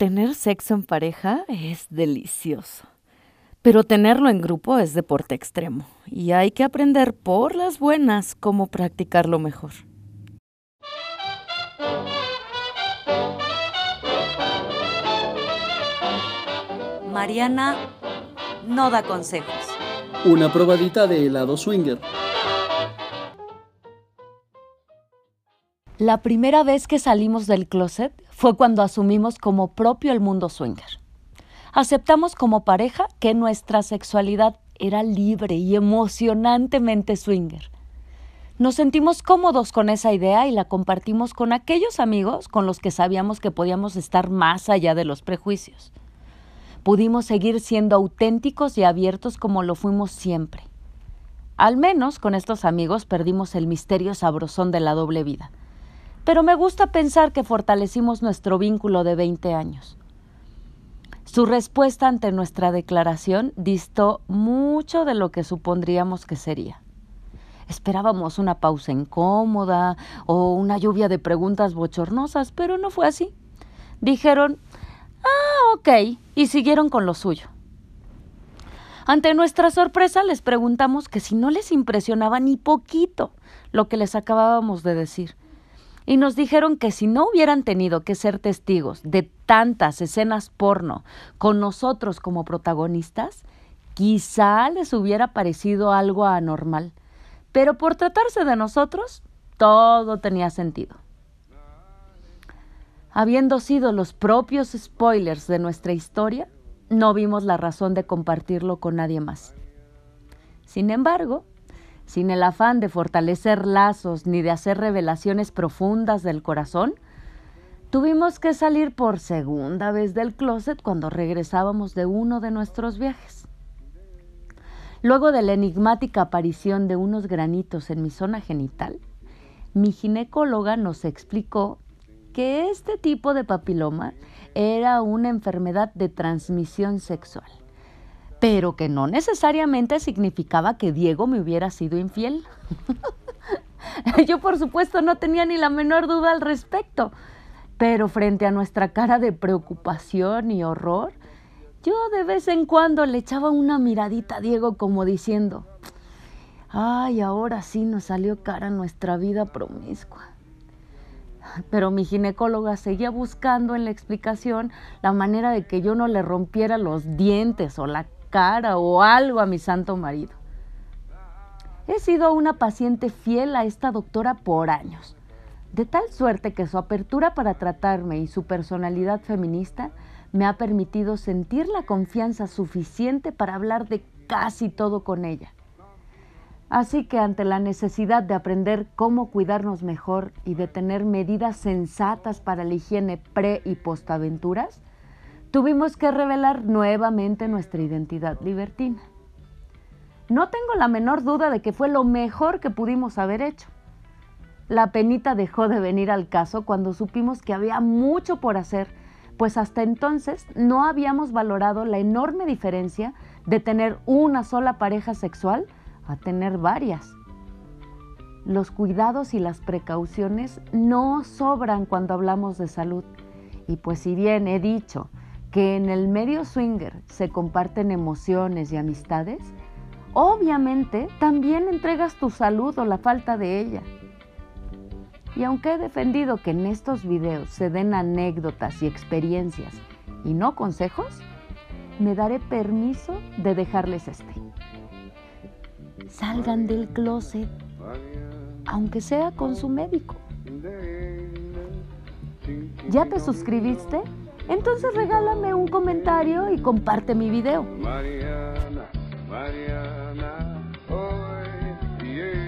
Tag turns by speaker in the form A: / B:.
A: Tener sexo en pareja es delicioso, pero tenerlo en grupo es deporte extremo y hay que aprender por las buenas cómo practicarlo mejor.
B: Mariana no da consejos.
C: Una probadita de helado swinger.
D: La primera vez que salimos del closet fue cuando asumimos como propio el mundo swinger. Aceptamos como pareja que nuestra sexualidad era libre y emocionantemente swinger. Nos sentimos cómodos con esa idea y la compartimos con aquellos amigos con los que sabíamos que podíamos estar más allá de los prejuicios. Pudimos seguir siendo auténticos y abiertos como lo fuimos siempre. Al menos con estos amigos perdimos el misterio sabrosón de la doble vida pero me gusta pensar que fortalecimos nuestro vínculo de 20 años. Su respuesta ante nuestra declaración distó mucho de lo que supondríamos que sería. Esperábamos una pausa incómoda o una lluvia de preguntas bochornosas, pero no fue así. Dijeron, ah, ok, y siguieron con lo suyo. Ante nuestra sorpresa les preguntamos que si no les impresionaba ni poquito lo que les acabábamos de decir y nos dijeron que si no hubieran tenido que ser testigos de tantas escenas porno con nosotros como protagonistas, quizá les hubiera parecido algo anormal. Pero por tratarse de nosotros, todo tenía sentido. Habiendo sido los propios spoilers de nuestra historia, no vimos la razón de compartirlo con nadie más. Sin embargo, sin el afán de fortalecer lazos ni de hacer revelaciones profundas del corazón, tuvimos que salir por segunda vez del closet cuando regresábamos de uno de nuestros viajes. Luego de la enigmática aparición de unos granitos en mi zona genital, mi ginecóloga nos explicó que este tipo de papiloma era una enfermedad de transmisión sexual pero que no necesariamente significaba que Diego me hubiera sido infiel. Yo por supuesto no tenía ni la menor duda al respecto, pero frente a nuestra cara de preocupación y horror, yo de vez en cuando le echaba una miradita a Diego como diciendo, ay, ahora sí nos salió cara nuestra vida promiscua. Pero mi ginecóloga seguía buscando en la explicación la manera de que yo no le rompiera los dientes o la cara o algo a mi santo marido. He sido una paciente fiel a esta doctora por años, de tal suerte que su apertura para tratarme y su personalidad feminista me ha permitido sentir la confianza suficiente para hablar de casi todo con ella. Así que ante la necesidad de aprender cómo cuidarnos mejor y de tener medidas sensatas para la higiene pre y postaventuras, tuvimos que revelar nuevamente nuestra identidad libertina. No tengo la menor duda de que fue lo mejor que pudimos haber hecho. La penita dejó de venir al caso cuando supimos que había mucho por hacer, pues hasta entonces no habíamos valorado la enorme diferencia de tener una sola pareja sexual a tener varias. Los cuidados y las precauciones no sobran cuando hablamos de salud. Y pues si bien he dicho que en el medio swinger se comparten emociones y amistades, obviamente también entregas tu salud o la falta de ella. Y aunque he defendido que en estos videos se den anécdotas y experiencias y no consejos, me daré permiso de dejarles este. Salgan del closet, aunque sea con su médico. ¿Ya te suscribiste? Entonces regálame un comentario y comparte mi video. Mariana, Mariana, hoy, yeah,